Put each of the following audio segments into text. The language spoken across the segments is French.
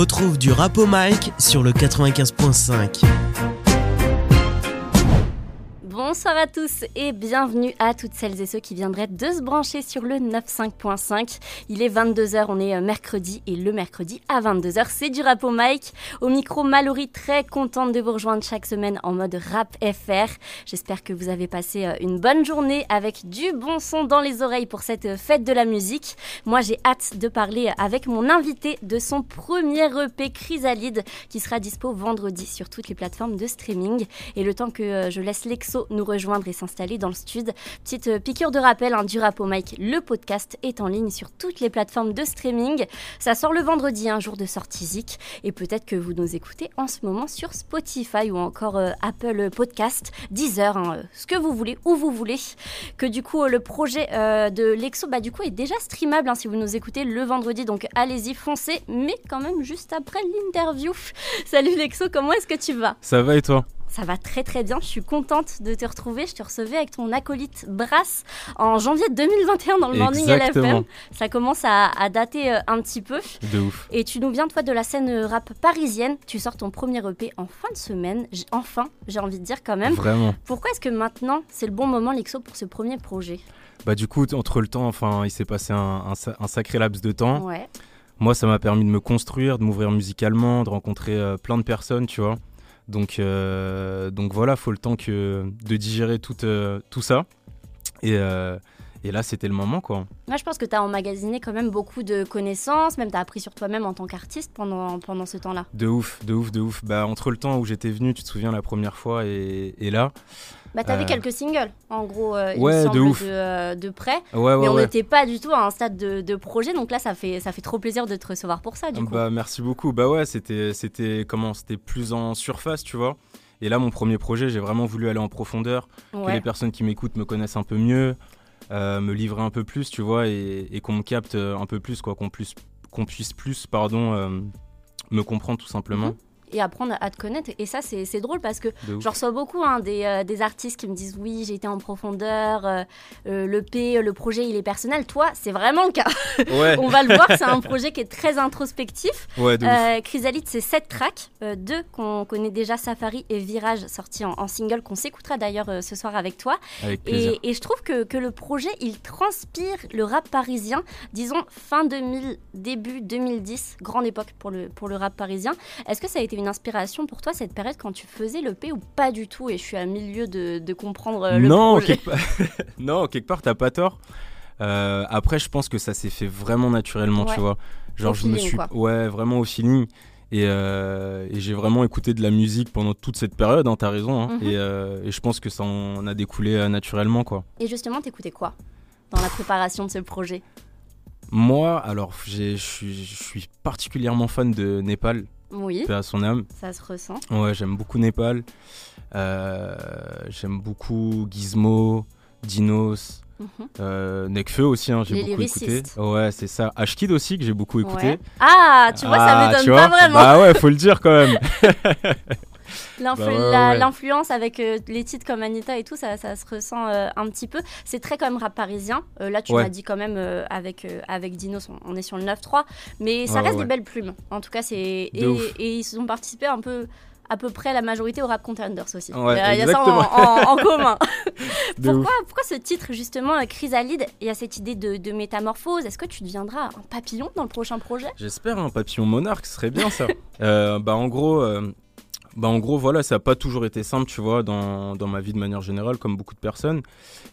Retrouve du rap au mic sur le 95.5. Bonsoir à tous et bienvenue à toutes celles et ceux qui viendraient de se brancher sur le 95.5. Il est 22h, on est euh, mercredi et le mercredi à 22h, c'est du rap au mic. Au micro, Mallory, très contente de vous rejoindre chaque semaine en mode rap FR. J'espère que vous avez passé euh, une bonne journée avec du bon son dans les oreilles pour cette euh, fête de la musique. Moi, j'ai hâte de parler avec mon invité de son premier EP Chrysalide qui sera dispo vendredi sur toutes les plateformes de streaming. Et le temps que je laisse l'Exo nous rejoindre et s'installer dans le studio. Petite euh, piqûre de rappel, hein, du rap au mic, le podcast est en ligne sur toutes les plateformes de streaming. Ça sort le vendredi, un jour de sortie zik. Et peut-être que vous nous écoutez en ce moment sur Spotify ou encore euh, Apple Podcast, Deezer, hein, euh, ce que vous voulez, où vous voulez. Que du coup, le projet de l'Exo, bah, du coup, est déjà streamable hein, si vous nous écoutez le vendredi. Donc allez-y, foncez, mais quand même juste après l'interview. Salut l'Exo, comment est-ce que tu vas? Ça va et toi? Ça va très très bien, je suis contente de te retrouver. Je te recevais avec ton acolyte Brass en janvier 2021 dans le Morning LFM. Ça commence à, dater euh, un petit peu. De ouf. Et tu nous viens toi de la scène rap parisienne. Tu sors ton premier EP en fin de semaine. Enfin, j'ai envie de dire quand même. Vraiment. Pourquoi est-ce que maintenant c'est le bon moment l'Exo pour ce premier projet? Bah du coup, entre le temps, enfin, il s'est passé un, un, sacré laps de temps. Ouais. Moi, ça m'a permis de me construire, de m'ouvrir musicalement, de rencontrer euh, plein de personnes, tu vois. Donc, euh, donc voilà, faut le temps de digérer tout, euh, tout ça. Et, euh, et là, c'était le moment, quoi. Moi, je pense que tu as emmagasiné quand même beaucoup de connaissances, même tu as appris sur toi-même en tant qu'artiste pendant, pendant ce temps-là. De ouf, de ouf, de ouf. Bah, entre le temps où j'étais venu, tu te souviens, la première fois, et, et là, bah, t'avais euh, quelques singles, en gros, euh, ouais, de, ouf. de, euh, de, près. Ouais, mais on n'était pas du tout à un stade de, de, projet, donc là, ça fait, ça fait trop plaisir de te recevoir pour ça, du coup. Bah, merci beaucoup. Bah ouais, c'était, c'était, comment, c'était plus en surface, tu vois. Et là, mon premier projet, j'ai vraiment voulu aller en profondeur, que les personnes qui m'écoutent me connaissent un peu mieux, me livrer un peu plus, tu vois, et, qu'on me capte un peu plus, quoi, qu'on puisse, qu'on puisse plus, pardon, me comprendre tout simplement. Mhm et apprendre à te connaître. Et ça, c'est drôle parce que je reçois beaucoup hein, des, euh, des, artistes qui me disent oui, j'ai été en profondeur, euh, euh, le P, le projet, il est personnel. Toi, c'est vraiment le cas. On va le voir, c'est un projet qui est très introspectif. Ouais, Chrysalide, c'est sept tracks, deux qu'on connaît déjà, Safari et Virage, sortis en, single, qu'on s'écoutera d'ailleurs ce soir avec toi. et, et, je trouve que, que, le projet, il transpire le rap parisien, disons fin 2000, début 2010, grande époque pour le, pour le rap parisien. Est-ce que ça a été une inspiration pour toi cette période quand tu faisais le P ou pas du tout Et je suis à milieu de, comprendre euh, le non, projet. Quelque non, quelque part, t'as pas tort. Euh, après, je pense que ça s'est fait vraiment naturellement, tu vois. Genre, je me suis. Ouais, vraiment au feeling. Euh, et, j'ai vraiment écouté de la musique pendant toute cette période, hein, t'as raison. Hein. Mhm. et, je pense que ça en a découlé naturellement, quoi. Et justement, t'écoutais quoi dans la préparation de ce projet? Moi, alors, je suis particulièrement fan de Népal. Oui. à son âme. Ça se ressent. Ouais, j'aime beaucoup Népal. Euh, j'aime beaucoup Gizmo, Dinos. Mm Nekfeu aussi, hein, j'ai beaucoup écouté. Ouais, c'est ça. Ashkid aussi, que j'ai beaucoup écouté. Ah, tu vois, ça ah, m'étonne pas vraiment. Bah ouais, faut le dire quand même. Bah l'influence avec euh, les titres comme Anita et tout, ça, ça se ressent euh, un petit peu. C'est très quand même rap parisien. Euh, là, tu m'as dit quand même avec, avec Dinos, on, est sur le 9-3. Mais ça reste des belles plumes. En tout cas, c'est. Et, et, ils ont participé un peu à peu près la majorité au rap contenders aussi. il, y a, ça en, commun. pourquoi, pourquoi ce titre, justement, Chrysalide Il y a cette idée de, de métamorphose? Est-ce que tu deviendras un papillon dans le prochain projet? J'espère, un papillon monarque, ce serait bien ça. bah, en gros, bah en gros voilà ça n'a pas toujours été simple tu vois dans, dans, ma vie de manière générale comme beaucoup de personnes.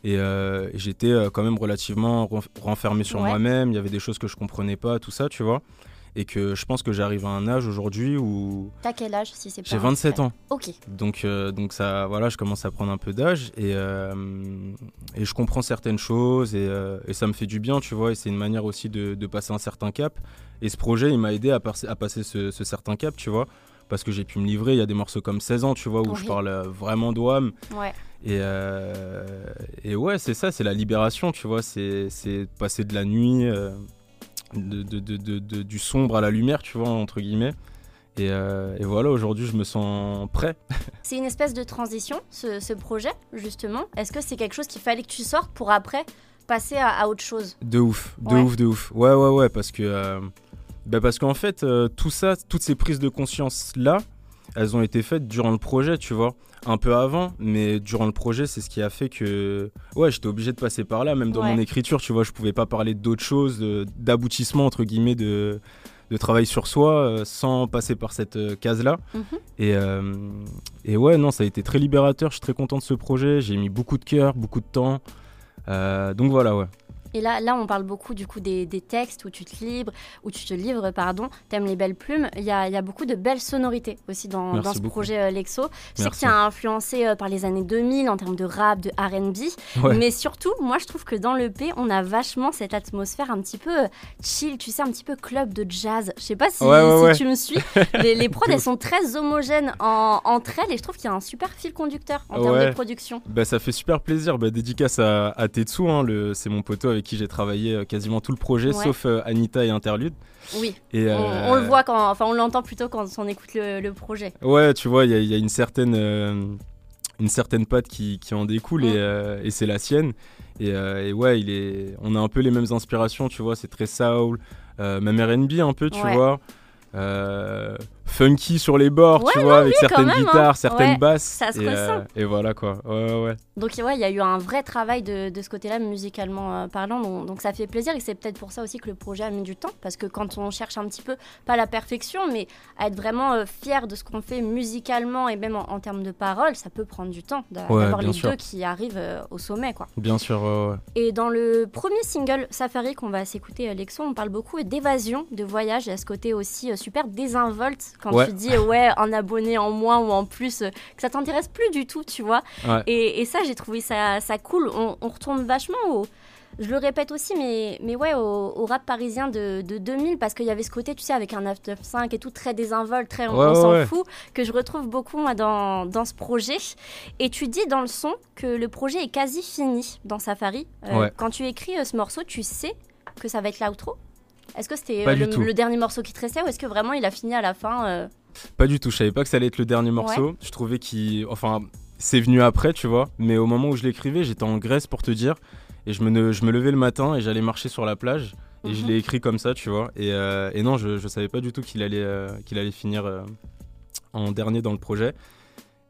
Et, euh, j'étais euh, quand même relativement renfermé sur moi-même. Il y avait des choses que je comprenais pas tout ça tu vois. Et que je pense que j'arrive à un âge aujourd'hui où t'as quel âge si c'est pas j'ai 27 ans. Ok. Donc euh, donc ça voilà je commence à prendre un peu d'âge. Et et je comprends certaines choses et, et, ça me fait du bien tu vois. Et c'est une manière aussi de, de, passer un certain cap. Et ce projet il m'a aidé à, à passer ce, ce certain cap tu vois parce que j'ai pu me livrer. Il y a des morceaux comme 16 ans, tu vois, où je parle euh, vraiment d'OAM. Ouais. Et, euh, et ouais, c'est ça, c'est la libération, tu vois, c'est passer de la nuit, euh, de, de, de, du sombre à la lumière, tu vois, entre guillemets. Et, et voilà, aujourd'hui, je me sens prêt. c'est une espèce de transition, ce, ce projet, justement. Est-ce que c'est quelque chose qu'il fallait que tu sortes pour après passer à, autre chose? De ouf, de ouf, de ouf. Ouais, ouais, ouais, parce que bah Parce qu'en fait, euh, tout ça, toutes ces prises de conscience-là, elles ont été faites durant le projet, tu vois. Un peu avant, mais durant le projet, c'est ce qui a fait que ouais, j'étais obligé de passer par là, même dans Ouais. mon écriture, tu vois, je pouvais pas parler d'autre chose, d'aboutissement, entre guillemets, de, de travail sur soi, euh, sans passer par cette euh, case-là. Mhm. Et, euh, et ouais, non, ça a été très libérateur, je suis très content de ce projet, j'ai mis beaucoup de cœur, beaucoup de temps. Donc voilà, ouais. Et là, là, on parle beaucoup du coup des, des textes où tu te livres, où tu te livres, pardon. T'aimes les belles plumes. Il y a, y a beaucoup de belles sonorités aussi dans, dans ce beaucoup. projet euh, Lexo. Je sais que as influencé euh, par les années 2000 en termes de rap, de R&B. Ouais. Mais surtout, moi, je trouve que dans l'EP, on a vachement cette atmosphère un petit peu euh, chill, tu sais, un petit peu club de jazz. Je sais pas si, Ouais, ouais, si ouais. tu me suis. Les, les prods, elles sont très homogènes en- entre elles et je trouve qu'il y a un super fil conducteur en termes de production. Bah, ça fait super plaisir. Bah, dédicace à, à Tetsu, hein, le- c'est mon poteau avec qui j'ai travaillé euh, quasiment tout le projet, Ouais. sauf euh, Anita et Interlude. Oui, Et, on, euh, on le voit quand, enfin, on l'entend plutôt quand on écoute le, le projet. Ouais, tu vois, il y, a- il y a une certaine, une certaine patte qui, qui en découle et, euh, et c'est la sienne. Et, euh, et ouais, il est, on a un peu les mêmes inspirations, tu vois, c'est très soul, euh, même R&B un peu, tu Ouais. vois. Euh, funky sur les bords, tu vois, avec certaines même, hein. guitares, certaines Ouais, basses. ça se et, ressent. et voilà quoi. Ouais. Donc ouais, il y a eu un vrai travail de, de ce côté-là, musicalement euh, parlant, donc, donc ça fait plaisir et c'est peut-être pour ça aussi que le projet a mis du temps, parce que quand on cherche un petit peu, pas la perfection, mais à être vraiment euh, fier de ce qu'on fait musicalement et même en, en termes de paroles, ça peut prendre du temps d'avoir les sûr. deux qui arrivent euh, au sommet, quoi. Bien sûr. Et dans le premier single Safari qu'on va s'écouter, Alexo, on parle beaucoup d'évasion, de voyage, et à ce côté aussi euh, super désinvolte quand Ouais. tu dis ouais, un abonné en moins ou en plus, euh, que ça t'intéresse plus du tout, tu vois. Ouais. Et, et ça, j'ai trouvé ça, ça cool. On, on retourne vachement au. Je le répète aussi, mais, mais ouais, au, au rap parisien de, de 2000, parce qu'il y avait ce côté, tu sais, avec un 995 et tout, très désinvolte, très on, ouais, s'en ouais. fout, que je retrouve beaucoup moi, dans, dans ce projet. Et tu dis dans le son que le projet est quasi fini dans Safari. Euh, Ouais. Quand tu écris euh, ce morceau, tu sais que ça va être l'outro Est-ce que c'était euh, le, dernier morceau qui te restait ou est-ce que vraiment il a fini à la fin euh, Pas du tout, je savais pas que ça allait être le dernier morceau. Je trouvais qu'il. Enfin, c'est venu après, tu vois. Mais au moment où je l'écrivais, j'étais en Grèce pour te dire. Et je me, je me levais le matin et j'allais marcher sur la plage. Et je Mhm. l'ai écrit comme ça, tu vois. Et, euh, et non, je, je savais pas du tout qu'il allait, qu'il allait finir en dernier dans le projet.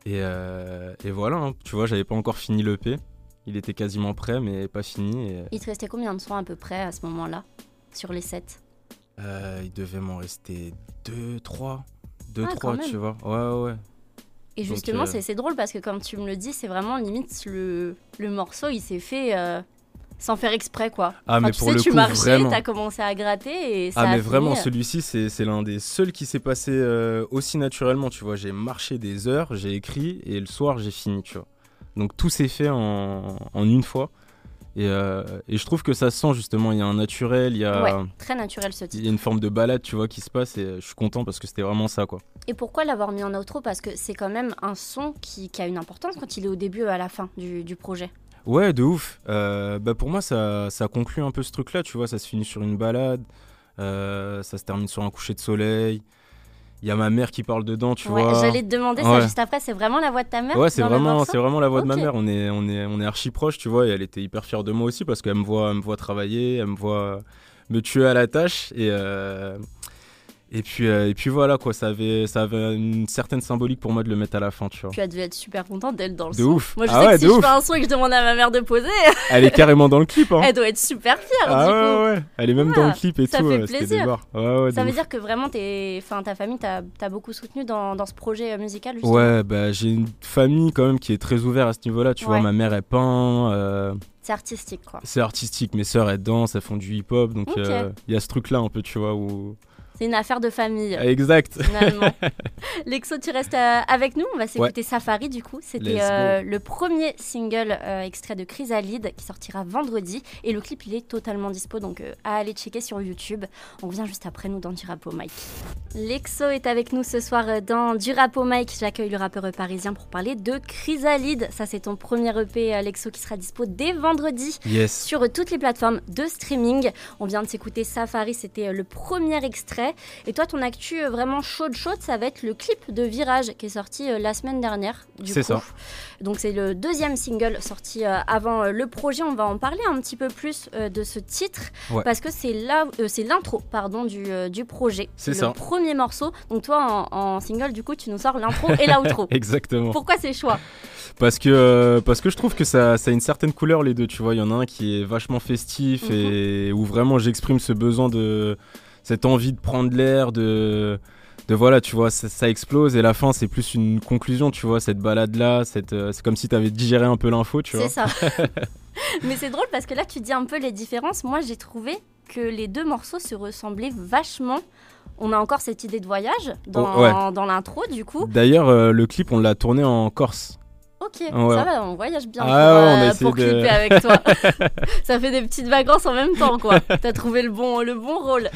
Et, et voilà, hein. tu vois, j'avais pas encore fini l'EP. Il était quasiment prêt, mais pas fini. Et, Il te restait combien de sons à peu près à ce moment-là? Sur les sept euh, il devait m'en rester 2, 3. 2, Ah, quand 3, même. tu vois. Ouais, ouais, ouais. Et justement, euh, c'est drôle parce que comme tu me le dis, c'est vraiment limite le, le morceau, il s'est fait euh, sans faire exprès quoi. Ah, Enfin, mais tu pour sais, le tu coup, marchais, vraiment. t'as commencé à gratter et ça Ah a mais vraiment euh, celui-ci c'est c'est l'un des seuls qui s'est passé euh, aussi naturellement tu vois j'ai marché des heures j'ai écrit et le soir j'ai fini tu vois donc tout s'est fait en, en une fois et, euh, et je trouve que ça se sent justement il y a un naturel il y a Ouais, très naturel ce il titre. y a une forme de balade tu vois qui se passe et je suis content parce que c'était vraiment ça quoi Et pourquoi l'avoir mis en outro? Parce que c'est quand même un son qui, qui a une importance quand il est au début à la fin du, du projet. ouais de ouf Euh, bah pour moi ça, ça conclut un peu ce truc là tu vois ça se finit sur une balade euh, ça se termine sur un coucher de soleil il y a ma mère qui parle dedans tu Ouais, vois J'allais te demander ça juste après, c'est vraiment la voix de ta mère Ouais, c'est vraiment, c'est vraiment la voix de ma mère. On est, on est, on est archi proches, tu vois. Et elle était hyper fière de moi aussi parce qu'elle me voit, elle me voit travailler, elle me voit me tuer à la tâche. Et euh, et puis, euh, et puis voilà quoi. Ça avait, ça avait une certaine symbolique pour moi de le mettre à la fin, tu vois. Tu as dû être super contente d'elle dans le De son. ouf. Moi je Ah sais ouais, que si de je ouf. fais un son et que je demande à ma mère de poser, Elle est carrément dans le clip, hein. elle doit être super fière ah du ouais, coup. ouais. Elle est même dans le clip et ça tout. fait plaisir. Ouais, ouais, Ça veut ouf. dire que vraiment t'es, enfin ta famille t'a beaucoup soutenu dans, dans ce projet euh, musical justement. Ouais, bah j'ai une famille quand même qui est très ouverte à ce niveau-là. Tu vois, ma mère elle peint. euh, C'est artistique quoi. c'est artistique. Mes sœurs elles dansent, elles font du hip-hop. Donc euh, il y a ce truc-là un peu, tu vois, où. C'est une affaire de famille. Exact. finalement. Lexo, tu restes euh, avec nous. On va s'écouter Safari du coup. C'était euh, le premier single euh, extrait de Chrysalide qui sortira vendredi. Et le clip, il est totalement dispo. Donc à aller checker sur YouTube. On revient juste après nous dans Du Rap au Mike. Lexo est avec nous ce soir dans Du Rap au Mike. J'accueille le rappeur parisien pour parler de Chrysalide. Ça, c'est ton premier EP, Lexo, qui sera dispo dès vendredi Yes. sur toutes les plateformes de streaming. On vient de s'écouter Safari, c'était le premier extrait. Après. Et toi, ton actu euh, vraiment chaude, chaude, ça va être le clip de Virage qui est sorti euh, la semaine dernière. C'est ça. Donc c'est le deuxième single sorti euh, avant le projet. On va en parler un petit peu plus de ce titre parce que c'est là, c'est l'intro, pardon, du, du projet. C'est ça. Le premier morceau. Donc toi, en, en single, du coup, tu nous sors l'intro et l'outro. Exactement. Pourquoi ces choix? Parce que, euh, parce que je trouve que ça, ça, a une certaine couleur les deux, tu vois. Il y en a un qui est vachement festif mhm. et où vraiment j'exprime ce besoin de. Cette envie de prendre l'air, de. De voilà, tu vois, ça, explose et la fin c'est plus une conclusion, tu vois, cette balade là, euh, c'est comme si tu avais digéré un peu l'info, tu vois. C'est ça. Mais c'est drôle parce que là tu dis un peu les différences. Moi j'ai trouvé que les deux morceaux se ressemblaient vachement on a encore cette idée de voyage dans, oh, dans l'intro du coup. D'ailleurs, euh, le clip, on l'a tourné en Corse. Ok, ça va, on voyage bien ah, pour, euh, clipper avec toi. ça fait des petites vacances en même temps, quoi. T'as trouvé le bon, le bon rôle.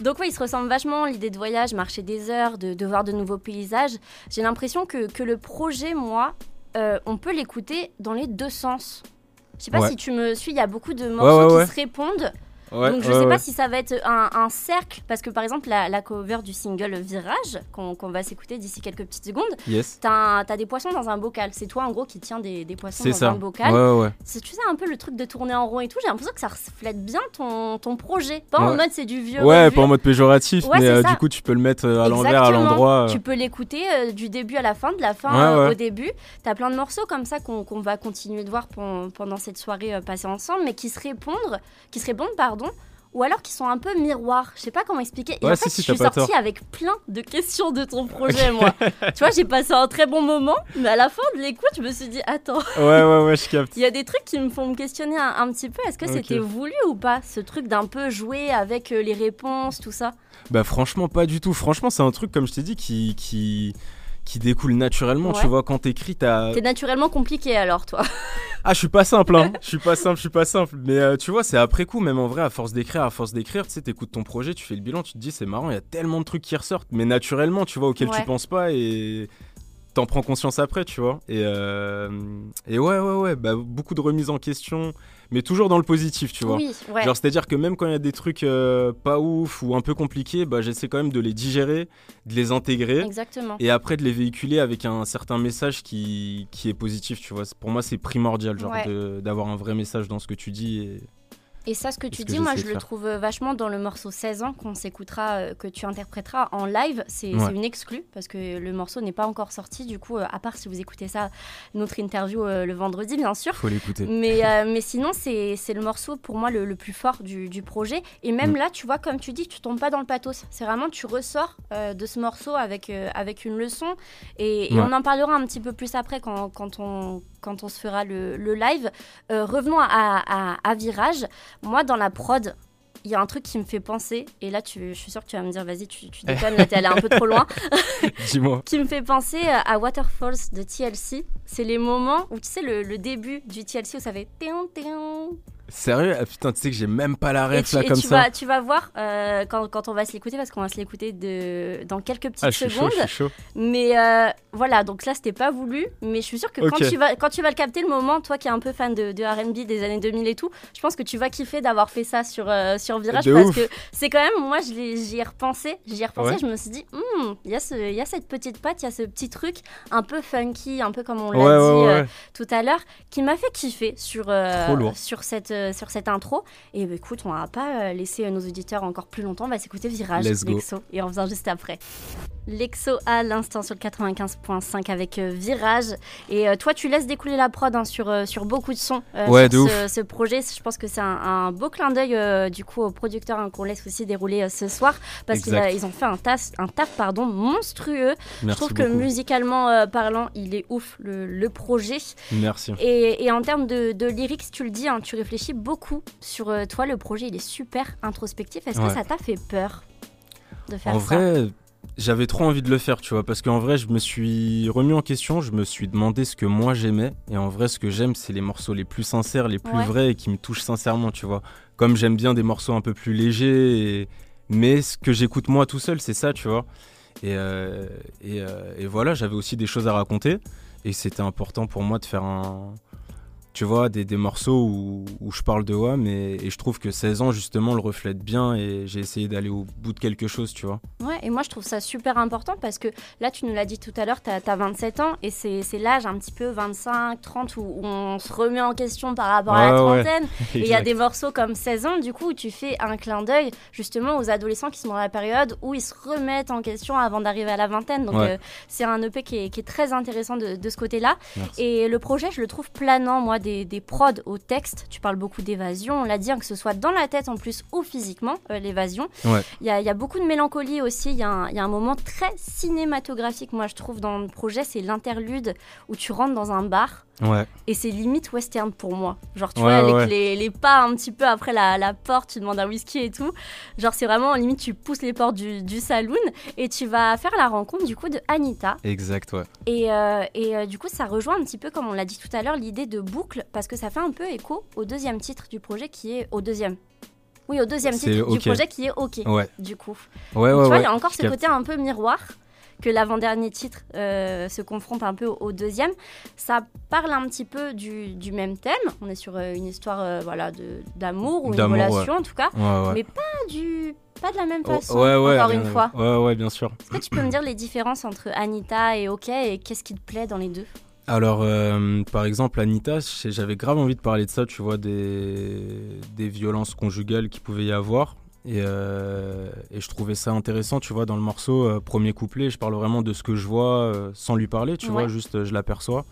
Donc oui, il se ressemble vachement, l'idée de voyage, marcher des heures, de, voir de nouveaux paysages. J'ai l'impression que, que, le projet, moi, euh, on peut l'écouter dans les deux sens. Je sais pas si tu me suis, il y a beaucoup de morceaux qui se répondent. Donc je sais pas si ça va être un, cercle, parce que par exemple la, cover du single Virage, qu'on va s'écouter d'ici quelques petites secondes, yes. t'as as des poissons dans un bocal. C'est toi en gros qui tiens des, des poissons dans un bocal. Tu sais un peu le truc de tourner en rond et tout, j'ai l'impression que ça reflète bien ton, ton projet. Pas en mode c'est du vieux. Ouais, pas en mode péjoratif, mais euh, du coup tu peux le mettre euh, à l'envers, à l'endroit. Tu peux l'écouter euh, du début à la fin, de la fin au début. T'as plein de morceaux comme ça qu'on va continuer de voir pendant cette soirée passée ensemble, mais qui se répondent, qui se répondent pardon, ou alors qui sont un peu miroirs. Je sais pas comment expliquer. Et en fait, je suis sortie avec plein de questions de ton projet, moi. tu vois, j'ai passé un très bon moment, mais à la fin de l'écoute, je me suis dit, attends. Ouais, ouais, ouais, je capte. Il y a des trucs qui me font me questionner un, petit peu. Est-ce que c'était voulu ou pas, ce truc d'un peu jouer avec euh, les réponses, tout ça? Bah, franchement, pas du tout. Franchement, c'est un truc, comme je t'ai dit, qui. qui qui découle naturellement. Tu vois, quand t'écris, t'as. T'es naturellement compliqué alors, toi. ah, je suis pas simple, hein. Je suis pas simple, je suis pas simple. Mais euh, tu vois, c'est après coup, même en vrai, à force d'écrire, à force d'écrire, tu sais, t'écoutes ton projet, tu fais le bilan, tu te dis, c'est marrant, il y a tellement de trucs qui ressortent, mais naturellement, tu vois, auxquels tu penses pas et t'en prends conscience après, tu vois. Et, euh, et ouais, ouais, ouais, bah, beaucoup de remises en question mais toujours dans le positif, tu vois. Oui, Genre, c'est-à-dire que même quand il y a des trucs euh, pas ouf ou un peu compliqués, bah, j'essaie quand même de les digérer, de les intégrer. Exactement. Et après de les véhiculer avec un certain message qui, qui est positif, tu vois. Pour moi, c'est primordial, genre, d'avoir un vrai message dans ce que tu dis. Et... Et ça, ce que tu dis, moi, je le trouve vachement dans le morceau 16 ans qu'on s'écoutera, euh, que tu interpréteras en live. C'est une exclue parce que le morceau n'est pas encore sorti. Du coup, euh, à part si vous écoutez ça, notre interview euh, le vendredi, bien sûr. Faut l'écouter. Mais, mais sinon, c'est le morceau pour moi le, plus fort du, du, projet. Et même mm. là, tu vois, comme tu dis, tu tombes pas dans le pathos. C'est vraiment, tu ressors de ce morceau avec, avec une leçon. Et, on en parlera un petit peu plus après quand, quand on quand on se fera le, live. Euh, revenons à, Virage. Moi, dans la prod, il y a un truc qui me fait penser, et là, tu, je suis sûre que tu vas me dire, vas-y, tu, tu déconnes, là, t'es allé un peu trop loin. Dis-moi. qui me fait penser à Waterfalls de TLC. C'est les moments où, tu sais, le, début du TLC où ça fait Sérieux? Ah, Putain, tu sais que j'ai même pas la ref là comme tu ça. Vas, tu vas voir euh, quand, quand, on va se l'écouter, parce qu'on va se l'écouter de... dans quelques petites ah, je secondes. Chaud, je suis chaud. Mais euh, voilà, donc là c'était pas voulu, mais je suis sûre que quand, tu vas, quand tu vas le capter, le moment, toi qui es un peu fan de, de RB des années 2000 et tout, je pense que tu vas kiffer d'avoir fait ça sur, euh, sur Virage parce que c'est quand même, moi j'y ai repensé, j'y ai repensé, je me suis dit, hmm, il y, y, a cette petite patte, il y a ce petit truc un peu funky, un peu comme on l'a dit tout à l'heure, qui m'a fait kiffer sur, sur, cette, sur cette intro. Et bah, écoute, on va pas euh, laisser nos auditeurs encore plus longtemps. On va s'écouter Virage, Lexo, et on revient juste après. Lexo à l'instant sur le 95.5 avec euh, Virage. Et euh, toi, tu laisses découler la prod hein, sur, sur beaucoup de sons ouais, sur ce, projet. Je pense que c'est un, beau clin d'œil du coup aux producteurs hein, qu'on laisse aussi dérouler ce soir parce qu'ils ont fait un taf, un taf pardon, monstrueux. Je trouve que musicalement parlant, il est ouf le, projet. Merci. Et, et en termes de, de lyrics, tu le dis, hein, tu réfléchis beaucoup sur euh, toi, le projet, il est super introspectif. Est-ce que ça t'a fait peur de faire ça En vrai, j'avais trop envie de le faire, tu vois, parce qu'en vrai, je me suis remis en question, je me suis demandé ce que moi j'aimais. Et en vrai, ce que j'aime, c'est les morceaux les plus sincères, les plus vrais et qui me touchent sincèrement, tu vois. Comme j'aime bien des morceaux un peu plus légers, mais ce que j'écoute moi tout seul, c'est ça, tu vois. Et, euh, et, euh, et voilà, j'avais aussi des choses à raconter. Et c'était important pour moi de faire un, tu vois, des, des morceaux où, où je parle de WAM et, et je trouve que 16 ans justement le reflète bien et j'ai essayé d'aller au bout de quelque chose, tu vois. Ouais, et moi je trouve ça super important parce que là, tu nous l'as dit tout à l'heure, tu as, 27 ans et c'est l'âge un petit peu 25, 30 où, où on se remet en question par rapport à la ouais. trentaine. Et il y a des morceaux comme 16 ans, du coup, où tu fais un clin d'œil justement aux adolescents qui sont dans la période où ils se remettent en question avant d'arriver à la vingtaine. Donc, Ouais. euh, c'est un EP qui est, qui est très intéressant de, de ce côté-là. Et le projet, je le trouve planant, moi, des, des prods au texte. Tu parles beaucoup d'évasion, on l'a dit, hein, que ce soit dans la tête en plus ou physiquement, euh, l'évasion. Ouais. Il y, a, y a beaucoup de mélancolie aussi. Il y, a un- il y a un moment très cinématographique, moi, je trouve, dans le projet. C'est l'interlude où tu rentres dans un bar. Ouais, Et c'est limite western pour moi. Genre, tu Ouais, vois, avec les, les pas un petit peu après la, la porte, tu demandes un whisky et tout. Genre, c'est vraiment limite, tu pousses les portes du, du saloon et tu vas faire la rencontre du coup de Anita. exact, ouais. Et, euh, et euh, du coup, ça rejoint un petit peu, comme on l'a dit tout à l'heure, l'idée de boucle parce que ça fait un peu écho au deuxième titre du projet qui est au deuxième. Oui, au deuxième titre du projet qui est OK, Ouais, du coup. ouais, Donc, ouais. tu vois, il y a encore ce côté un peu miroir que l'avant-dernier titre euh, se confronte un peu au, au deuxième. Ça parle un petit peu du, du même thème. On est sur euh, une histoire euh, voilà, d'amour ou une relation en tout cas. Mais pas, du, pas de la même Oh, façon, ouais, ouais, encore une fois. Ouais, ouais, bien sûr. Est-ce que tu peux me dire les différences entre Anita et OK et qu'est-ce qui te plaît dans les deux? Alors, euh, par exemple, Anita, j'avais grave envie de parler de ça, tu vois, des, des violences conjugales qu'il pouvait y avoir. Et, euh, et je trouvais ça intéressant, tu vois, dans le morceau, euh, premier couplet, je parle vraiment de ce que je vois sans lui parler, tu Ouais. vois, juste je l'aperçois.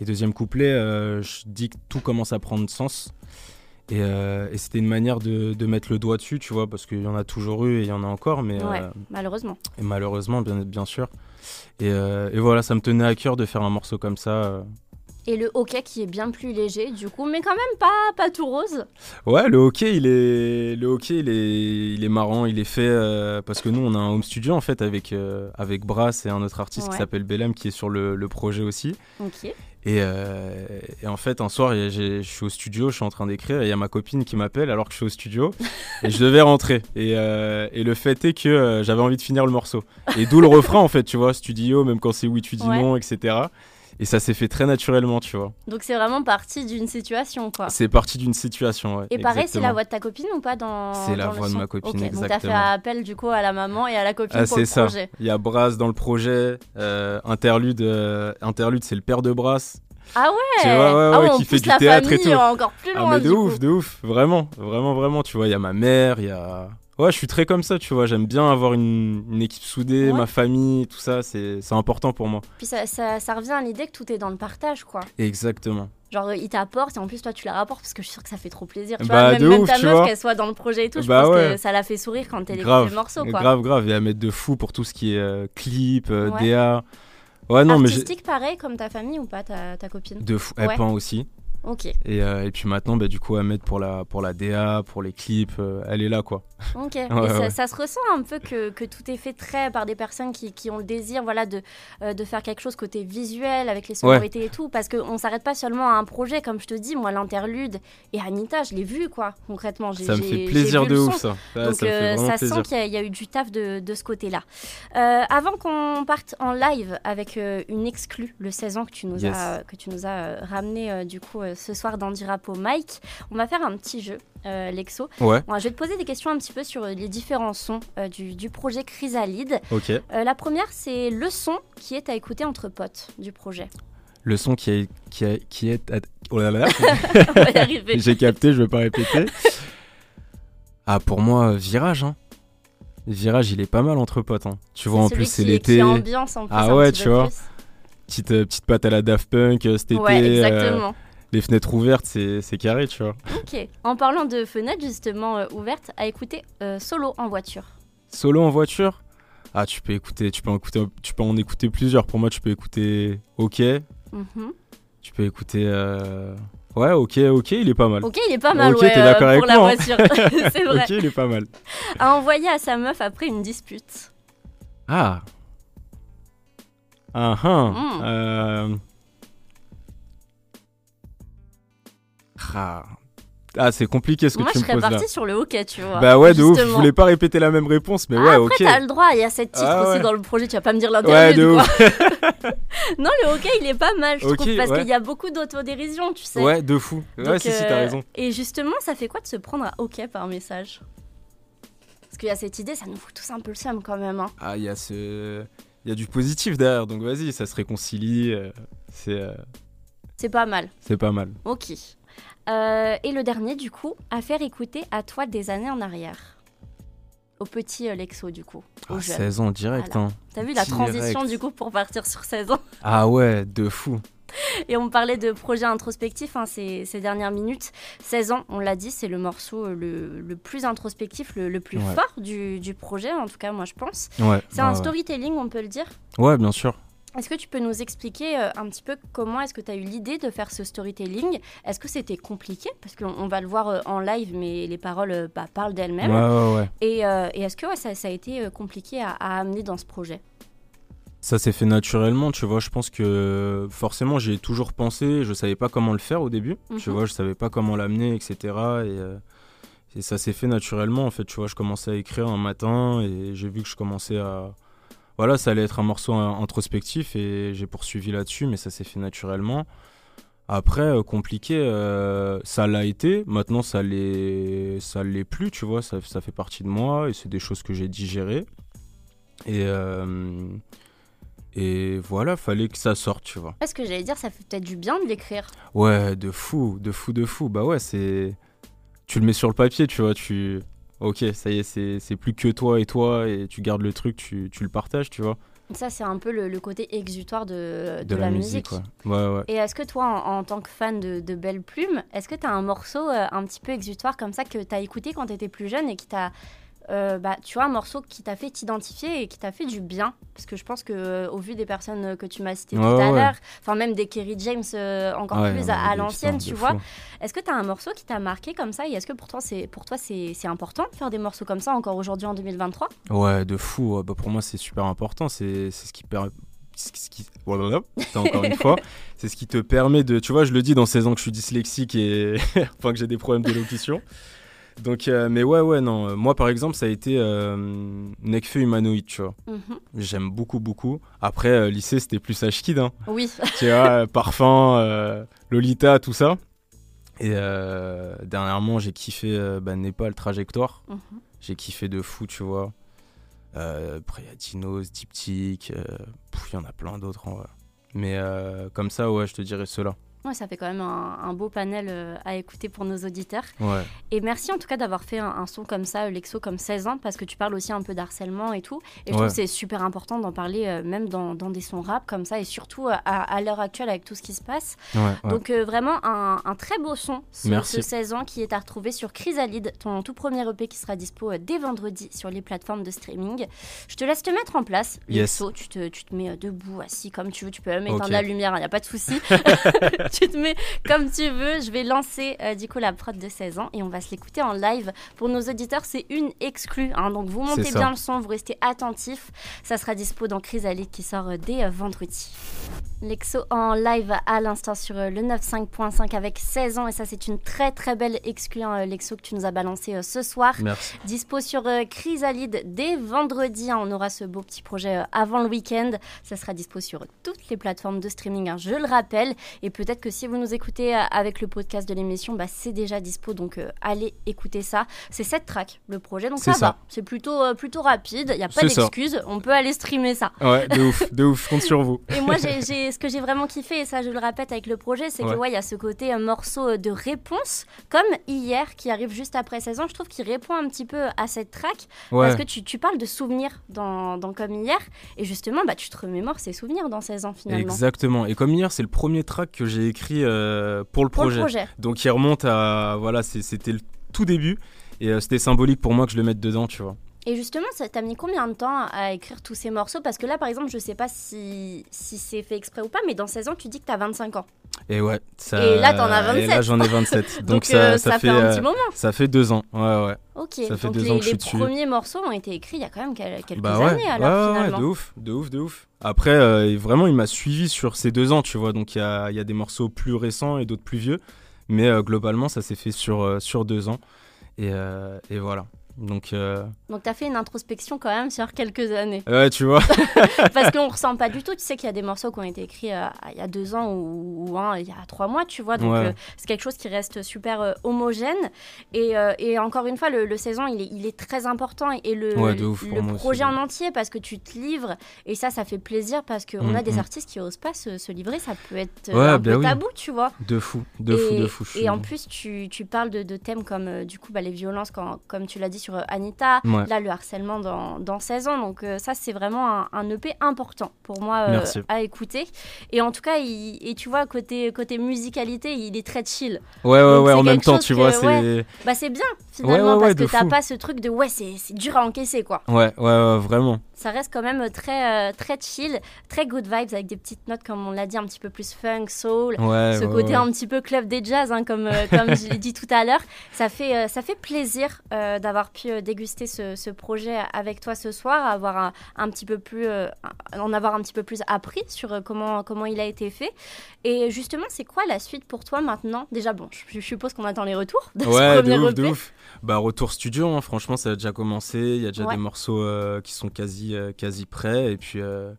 Et deuxième couplet, je dis que tout commence à prendre sens. Et, euh, et c'était une manière de, de mettre le doigt dessus, tu vois, parce qu'il y en a toujours eu et il y en a encore, mais Ouais. euh, Malheureusement. et malheureusement, bien, bien sûr. Et, euh, et voilà, ça me tenait à cœur de faire un morceau comme ça. Et le OK qui est bien plus léger, du coup, mais quand même pas, pas tout rose. Ouais, le hockey, il est, le hockey, il est, il est marrant. Il est fait parce que nous, on a un home studio en fait avec avec Brass et un autre artiste Ouais. qui s'appelle Bellem qui est sur le, le projet aussi. Ok. Et, euh, et en fait, un soir, je suis au studio, je suis en train d'écrire et il y a ma copine qui m'appelle alors que je suis au studio et je devais rentrer. Et, euh, et le fait est que euh, j'avais envie de finir le morceau. Et d'où le refrain en fait, tu vois, studio, même quand c'est oui, tu dis Ouais. non, etc. Et ça s'est fait très naturellement, tu vois. Donc c'est vraiment parti d'une situation, quoi. C'est parti d'une situation, ouais. Et pareil, c'est la exactement. voix de ta copine ou pas dans C'est la voix de ma copine, Ok, Donc t'as fait exactement. appel du coup à la maman et à la copine Ah, pour le c'est ça. projet. Il y a Brass dans le projet. euh, interlude, euh, interlude c'est le père de Brass. Ah ouais, Tu vois, ouais, ah ouais, qui fait du théâtre et tout. encore plus Ah, loin mais de ouf, coup. de ouf. Vraiment, vraiment, vraiment. Tu vois, il y a ma mère, il y a. Ouais, je suis très comme ça, tu vois. J'aime bien avoir une, une équipe soudée, Ouais. ma famille, tout ça. C'est important pour moi. Puis ça, ça, ça revient à l'idée que tout est dans le partage, quoi. Exactement. Genre, il t'apporte et en plus, toi, tu la rapportes parce que je suis sûre que ça fait trop plaisir. Tu Bah, vois, même, de même ouf, ta meuf, qu'elle soit dans le projet et tout, je Bah pense ouais. que ça la fait sourire quand elle écoute Grave, le morceau, quoi. grave, grave. Et à mettre de fou pour tout ce qui est euh, clip, euh, Ouais. DA. Ouais, non, mais. Artistique, pareil, comme ta famille ou pas, ta, ta copine? De fou. Elle peint aussi. Ok, Et, euh, et puis maintenant, bah, du coup, mettre pour la, pour la DA, pour les clips, euh, elle est là, quoi. ok. Et ça, ouais. ça se ressent un peu que, que tout est fait très par des personnes qui, qui ont le désir voilà, de, euh, de faire quelque chose côté visuel, avec les sonorités et tout, parce qu'on s'arrête pas seulement à un projet, comme je te dis, moi, l'interlude et Anita, je l'ai vu, quoi, concrètement. Ça me fait plaisir de ouf, ça. Donc ça sent qu'il y, a- il y a eu du taf de, de ce côté-là. Avant qu'on parte en live avec une exclue, le 16 ans que tu nous Yes. as, que tu nous as ramené du coup euh, ce soir dans Dirapo Mike, on va faire un petit jeu, euh, Lexo. Ouais, Bon, je vais te poser des questions un petit peu sur euh, les différents sons du, du projet Chrysalide. ok. La première, c'est le son qui est à écouter entre potes du projet. Le son qui, est qui, a- qui est. Oh là là, arriver. j'ai capté, je vais pas répéter. Ah, pour moi, Virage, hein. Virage, il est pas mal entre potes. hein. Tu vois, en plus, c'est l'été. Ambiance en plus Ah ouais, tu vois. plus. Petite, petite patte à la Daft Punk cet été. Ouais, euh, exactement. Les fenêtres ouvertes, c'est carré, tu vois. Ok. En parlant de fenêtres justement euh, ouvertes, à écouter euh, solo en voiture. Solo en voiture? Ah, tu peux écouter, tu peux en écouter, tu peux en écouter plusieurs. Pour moi, tu peux écouter OK, Mhm. tu peux écouter. euh, Ouais, OK, OK, il est pas mal. Ok, il est pas mal Ok, ouais, t'es euh, d'accord avec pour la moi, hein. voiture. C'est vrai. OK, il est pas mal. À envoyer à sa meuf après une dispute. Ah. Ah ah. Mm. Ah. Ah, c'est compliqué ce que Moi, tu je me serais poses là. partie sur le hockey, tu vois. Bah ouais, de ouf. Je voulais pas répéter la même réponse, mais Ah, ouais, après, ok. t'as le droit, il y a cette titre Ah, aussi ouais. dans le projet, tu vas pas me dire Ouais, l'interlude. de ouf. non, le hockey, il est pas mal, je Ok, trouve, parce ouais. qu'il y a beaucoup d'autodérision, tu sais. Ouais, de fou. Ouais, Donc, si, si, euh, t'as raison. Et justement, ça fait quoi de se prendre à hockey par message? Parce qu'il y a cette idée, ça nous fout tous un peu le seum quand même. Hein. Ah, il y a ce. Il y a du positif derrière, donc vas-y, ça se réconcilie. euh, c'est euh, C'est pas mal. c'est pas mal. Ok. Euh, et le dernier, du coup, à faire écouter à toi des années en arrière. Au petit euh, Lexo, du coup. Ah, jeune. 16 ans direct, Voilà. hein. T'as vu la direct. transition, du coup, pour partir sur 16 ans Ah ouais, de fou. Et on parlait de projet introspectif hein, ces, ces dernières minutes. 16 ans, on l'a dit, c'est le morceau euh, le, le plus introspectif, le, le plus Ouais. fort du, du projet, en tout cas, moi je pense. Ouais. C'est un ouais. storytelling, on peut le dire. Ouais, bien sûr. Est-ce que tu peux nous expliquer euh, un petit peu comment est-ce que tu as eu l'idée de faire ce storytelling? Est-ce que c'était compliqué? Parce qu'on on va le voir euh, en live, mais les paroles euh, bah, parlent d'elles-mêmes. ouais, ouais. Et, euh, et est-ce que ça, ça a été compliqué à, à amener dans ce projet? Ça s'est fait naturellement, tu vois. Je pense que forcément, j'y ai toujours pensé. Je savais pas comment le faire au début. Tu Mhm. vois, je savais pas comment l'amener, etc. Et, euh, et ça s'est fait naturellement. En fait, tu vois, je commençais à écrire un matin et j'ai vu que je commençais à. Voilà, ça allait être un morceau in- introspectif et j'ai poursuivi là-dessus, mais ça s'est fait naturellement. Après, euh, compliqué, euh, ça l'a été. Maintenant, ça l'est, ça l'est plus, tu vois. Ça, ça fait partie de moi et c'est des choses que j'ai digérées. Et, euh, et voilà, fallait que ça sorte, tu vois. Est-ce que j'allais dire, ça fait peut-être du bien de l'écrire Ouais, de fou, de fou, de fou. Bah ouais, c'est. Tu le mets sur le papier, tu vois, tu. Ok, ça y est, c'est c'est plus que toi et toi, et tu gardes le truc, tu, tu le partages, tu vois. Ça, c'est un peu le, le côté exutoire de, De, la, musique, ouais. Ouais, ouais. Et est-ce que toi, en, en tant que fan de, de Belle Plume, est-ce que tu as un morceau euh, un petit peu exutoire comme ça que tu as écouté quand tu étais plus jeune et qui t'a. Euh, bah, tu vois, un morceau qui t'a fait t'identifier et qui t'a fait du bien Parce que je pense que, euh, au vu des personnes euh, que tu m'as citées Ouais, tout à ouais. l'heure, enfin, même des Kerry James euh, encore Ouais, plus à, l'ancienne, tu vois, est-ce que tu as un morceau qui t'a marqué comme ça? Et est-ce que pour toi, c'est, pour toi, c'est, c'est important de faire des morceaux comme ça encore aujourd'hui en 2023 Ouais, de fou. Bah, pour moi, c'est super important. C'est c'est ce qui permet. Ce qui... Encore une fois, c'est ce qui te permet de. Tu vois, je le dis dans 16 ans que je suis dyslexique et. enfin, que j'ai des problèmes d'élocution. Donc, euh, mais ouais, ouais, non. euh, Moi, par exemple, ça a été euh, Nekfeu Humanoïde, tu vois. Mhm. J'aime beaucoup, beaucoup. Après, euh, lycée, c'était plus H-Kid, hein. Oui, tu vois, Parfum, Lolita, tout ça. Et dernièrement, j'ai kiffé bah, Népal Trajectoire. Mhm. J'ai kiffé de fou, tu vois. Après, il y a Dinos, Diptyque, pff, il y en a plein d'autres en vrai. Mais comme ça, ouais, je te dirais ceux-là. Ouais, ça fait quand même un, un beau panel euh, à écouter pour nos auditeurs. Ouais, Et merci en tout cas d'avoir fait un, un son comme ça, euh, Lexo, comme 16 ans, parce que tu parles aussi un peu d'harcèlement et tout. Et je trouve Ouais. que c'est super important d'en parler, euh, même dans, dans des sons rap comme ça, et surtout à, à l'heure actuelle avec tout ce qui se passe. ouais. Donc euh, vraiment un, un très beau son, ce, Merci. ce 16 ans, qui est à retrouver sur Chrysalide, ton tout premier EP qui sera dispo dès vendredi sur les plateformes de streaming. Je te laisse te mettre en place, Yes. Lexo. Tu te, tu te mets debout, assis, comme tu veux. Tu peux même éteindre la lumière, il n'y a pas de souci. tu te mets comme tu veux. Je vais lancer euh, du coup la prod de 16 ans et on va se l'écouter en live. Pour nos auditeurs, c'est une exclue. hein. donc vous montez bien le son, vous restez attentifs. Ça sera dispo dans Chrysalide qui sort euh, dès euh, vendredi. Lexo en live à l'instant sur le 95.5 avec 16 ans et ça c'est une très très belle exclue hein, Lexo que tu nous as balancé euh, ce soir. Merci. Dispo sur euh, Chrysalide dès vendredi. hein. on aura ce beau petit projet euh, avant le week-end. Ça sera dispo sur toutes les plateformes de streaming, hein, je le rappelle. Et peut-être que si vous nous écoutez euh, avec le podcast de l'émission, bah, c'est déjà dispo. Donc euh, allez écouter ça. C'est 7 tracks le projet, donc ça, ça. va. C'est plutôt, euh, plutôt rapide. Il n'y a pas d'excuses. On peut aller streamer ça. Ouais, de ouf, de ouf, je compte sur vous. Et moi, ce que j'ai vraiment kiffé, et ça je le répète avec le projet, c'est que Ouais. ouais, il y a ce côté euh, morceau de réponse, comme hier, qui arrive juste après 16 ans. Je trouve qu'il répond un petit peu à cette track, Ouais, parce que tu, tu parles de souvenirs dans, dans Comme hier, et justement, bah, tu te remémores ces souvenirs dans 16 ans finalement. exactement. Et comme hier, c'est le premier track que j'ai écrit euh, pour le Pour projet. le projet. Donc il remonte à. Voilà, c'était le tout début. Et euh, c'était symbolique pour moi que je le mette dedans, tu vois. Et justement, ça t'a mis combien de temps à écrire tous ces morceaux? Parce que là, par exemple, je sais pas si, si c'est fait exprès ou pas, mais dans 16 ans, tu dis que t'as 25 ans. Et ouais. Ça, Et là, t'en as Et là, 27. j'en ai 27. Donc, Donc, ça, euh, ça, ça, fait, un petit moment. ça fait deux ans. Ouais, ouais. Ok, ça fait donc deux les, ans que je les dessus. premiers morceaux ont été écrits il y a quand même quel- quelques Bah ouais, années alors ouais, ouais, finalement. de ouf, de ouf, de ouf. Après, euh, vraiment, il m'a suivi sur ces deux ans, tu vois. Donc, il y a, des morceaux plus récents et d'autres plus vieux. Mais globalement, ça s'est fait sur, sur deux ans. Et voilà. Donc, euh... Donc tu as fait une introspection quand même sur quelques années. Ouais, tu vois. Parce qu'on ressent pas du tout. Tu sais qu'il y a des morceaux qui ont été écrits euh, il y a deux ans ou, un, il y a trois mois, tu vois. Donc euh, c'est quelque chose qui reste super homogène. Et, et, encore une fois, le, saison, il est, il est, très important. Et le, le projet en entier, parce que tu te livres. Et ça, ça fait plaisir parce qu'on on a des mm. artistes qui osent pas se, livrer. Ça peut être un peu bah tabou, tu vois. De fou, de fou, de fou. Et en plus, tu, tu parles de, de, thèmes comme du coup bah, les violences, quand, comme tu l'as dit sur Anita, là le harcèlement dans, dans 16 ans. Donc euh, ça, c'est vraiment un, EP important pour moi euh, à écouter. Et en tout cas, et tu vois, côté, côté musicalité, il est très chill. Ouais, ouais, ouais, en même temps, tu vois, c'est... bah c'est bien finalement parce que t'as pas ce truc de ouais, c'est dur à encaisser quoi. Ouais, ouais, ouais vraiment ça reste quand même très, euh, très chill, très good vibes avec des petites notes, comme on l'a dit, un petit peu plus funk, soul. ce côté un petit peu club des jazz, hein, comme, euh, comme je l'ai dit tout à l'heure. Ça fait, euh, ça fait plaisir d'avoir pu déguster ce, ce, projet avec toi ce soir, avoir un, un petit peu plus, en avoir un petit peu plus appris sur comment, comment il a été fait. Et justement, c'est quoi la suite pour toi maintenant? Déjà, bon, je, suppose qu'on attend les retours de ouais, ce premier de ouf, Bah, retour studio, hein, franchement, ça a déjà commencé. Il y a déjà des morceaux qui sont quasi euh, quasi, prêt. Et puis, euh,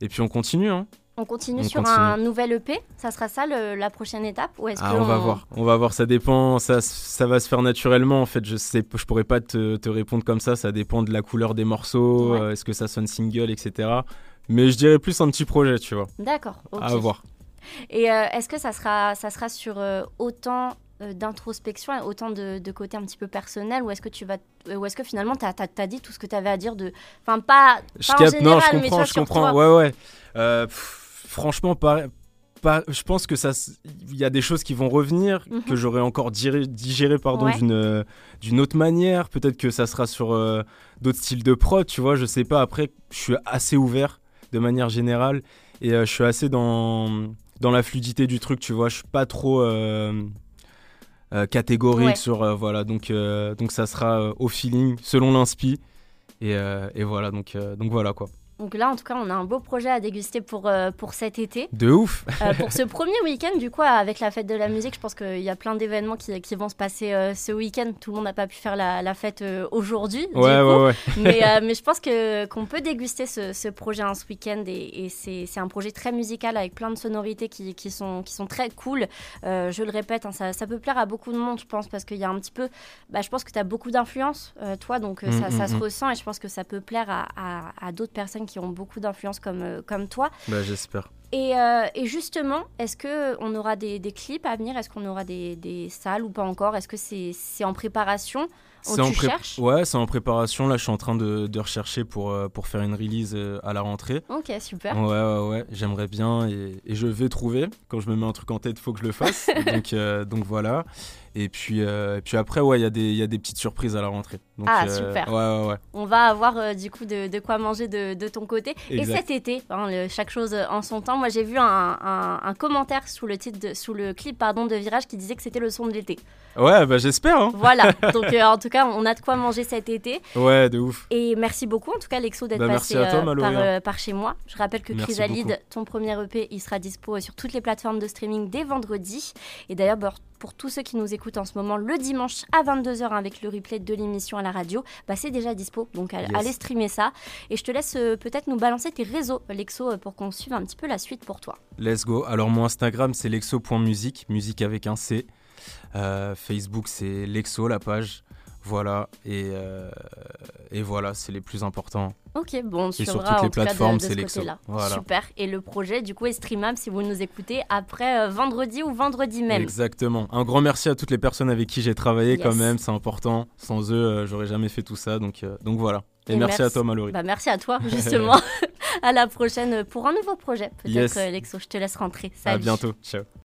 et puis on continue. Hein. On continue sur un nouvel EP Ça sera ça la prochaine étape ou est-ce ah, on, va voir. On va voir. Ça dépend. Ça, ça va se faire naturellement. En fait, je sais, je pourrais pas te, te répondre comme ça. Ça dépend de la couleur des morceaux. Euh, est-ce que ça sonne single, etc. Mais je dirais plus un petit projet, tu vois. D'accord. À voir. Et est-ce que ça sera, ça sera sur autant d'introspection et autant de, côté un petit peu personnel ou est-ce que tu vas euh, ou est-ce que finalement tu as, dit tout ce que tu avais à dire de enfin pas, je en général, non je comprends je comprends. ouais ouais. Euh, franchement pas, pas, je pense que ça il y a des choses qui vont revenir mhm. que j'aurais encore digéré, digéré pardon d'une d'une autre manière. Peut-être que ça sera sur d'autres styles de prod tu vois je sais pas. Après je suis assez ouvert de manière générale. Et je suis assez dans dans la fluidité du truc tu vois. Je suis pas trop euh, catégorique sur euh, voilà donc euh, donc ça sera au feeling selon l'inspi et, et, voilà donc donc voilà quoi. Donc là, en tout cas, on a un beau projet à déguster pour, euh, pour cet été. De ouf euh, Pour ce premier week-end, du coup, avec la fête de la musique, je pense qu'il y a plein d'événements qui, qui, vont se passer euh, ce week-end. Tout le monde n'a pas pu faire la, la fête aujourd'hui. Ouais, ouais, ouais. Mais, mais je pense qu'on peut déguster ce, ce projet un ce week-end. Et, et c'est un projet très musical avec plein de sonorités qui, qui, sont, qui sont très cool. je le répète, hein, ça, ça, peut plaire à beaucoup de monde, je pense, parce qu'il y a un petit peu. Bah, je pense que tu as beaucoup d'influence, toi, donc ça, ça, se mm, mm. ressent. Et je pense que ça peut plaire à, à, à d'autres personnes qui ont beaucoup d'influence comme, euh, comme toi. Bah, J'espère. Et, euh, et, justement, est-ce qu'on aura des, des, clips à venir? Est-ce qu'on aura des, des, salles ou pas encore? Est-ce que c'est en préparation? C'est en, ouais, c'est en préparation. Là, je suis en train de, de rechercher pour, euh, pour faire une release à la rentrée. Ok, super. Ouais, ouais, ouais. J'aimerais bien et, et, je vais trouver. Quand je me mets un truc en tête, il faut que je le fasse. donc, donc voilà. Et puis, euh, puis après, ouais, il y, y, a des petites surprises à la rentrée. Donc, ah, euh, super. Ouais, ouais, ouais. On va avoir euh, du coup de, de, quoi manger de, de ton côté. Et cet été, hein, chaque chose en son temps, moi j'ai vu un, un, un, commentaire sous le, titre de, sous le clip pardon, de Virage qui disait que c'était le son de l'été. Ouais, bah j'espère. Hein. Voilà, donc en tout cas, on a de quoi manger cet été. Ouais, de ouf. Et merci beaucoup en tout cas, Lexo, d'être bah, passé toi, par, par, chez moi. Je rappelle que Chrysalide, ton premier EP, il sera dispo sur toutes les plateformes de streaming dès vendredi. Et d'ailleurs, bah, pour tous ceux qui nous écoutent en ce moment le dimanche à 22h avec le replay de l'émission à la radio, bah c'est déjà dispo. Donc allez streamer ça. Et je te laisse euh, peut-être nous balancer tes réseaux, Lexo, euh, pour qu'on suive un petit peu la suite pour toi. Let's go. Alors mon Instagram c'est lexo.musique, musique avec un C. Euh, Facebook c'est Lexo la page. Voilà, et, et voilà, c'est les plus importants. Ok, bon, et sur toutes les plateformes, c'est Lexo. Voilà. Super. Et le projet, du coup, est streamable si vous nous écoutez après euh, vendredi ou vendredi même. Exactement. Un grand merci à toutes les personnes avec qui j'ai travaillé quand même, c'est important. Sans eux, euh, j'aurais jamais fait tout ça. Donc, euh, donc voilà. Et, merci, à toi, Mallory. Bah, merci à toi, justement. à la prochaine pour un nouveau projet. Peut-être, Lexo, je te laisse rentrer. Salut. À bientôt. Ciao.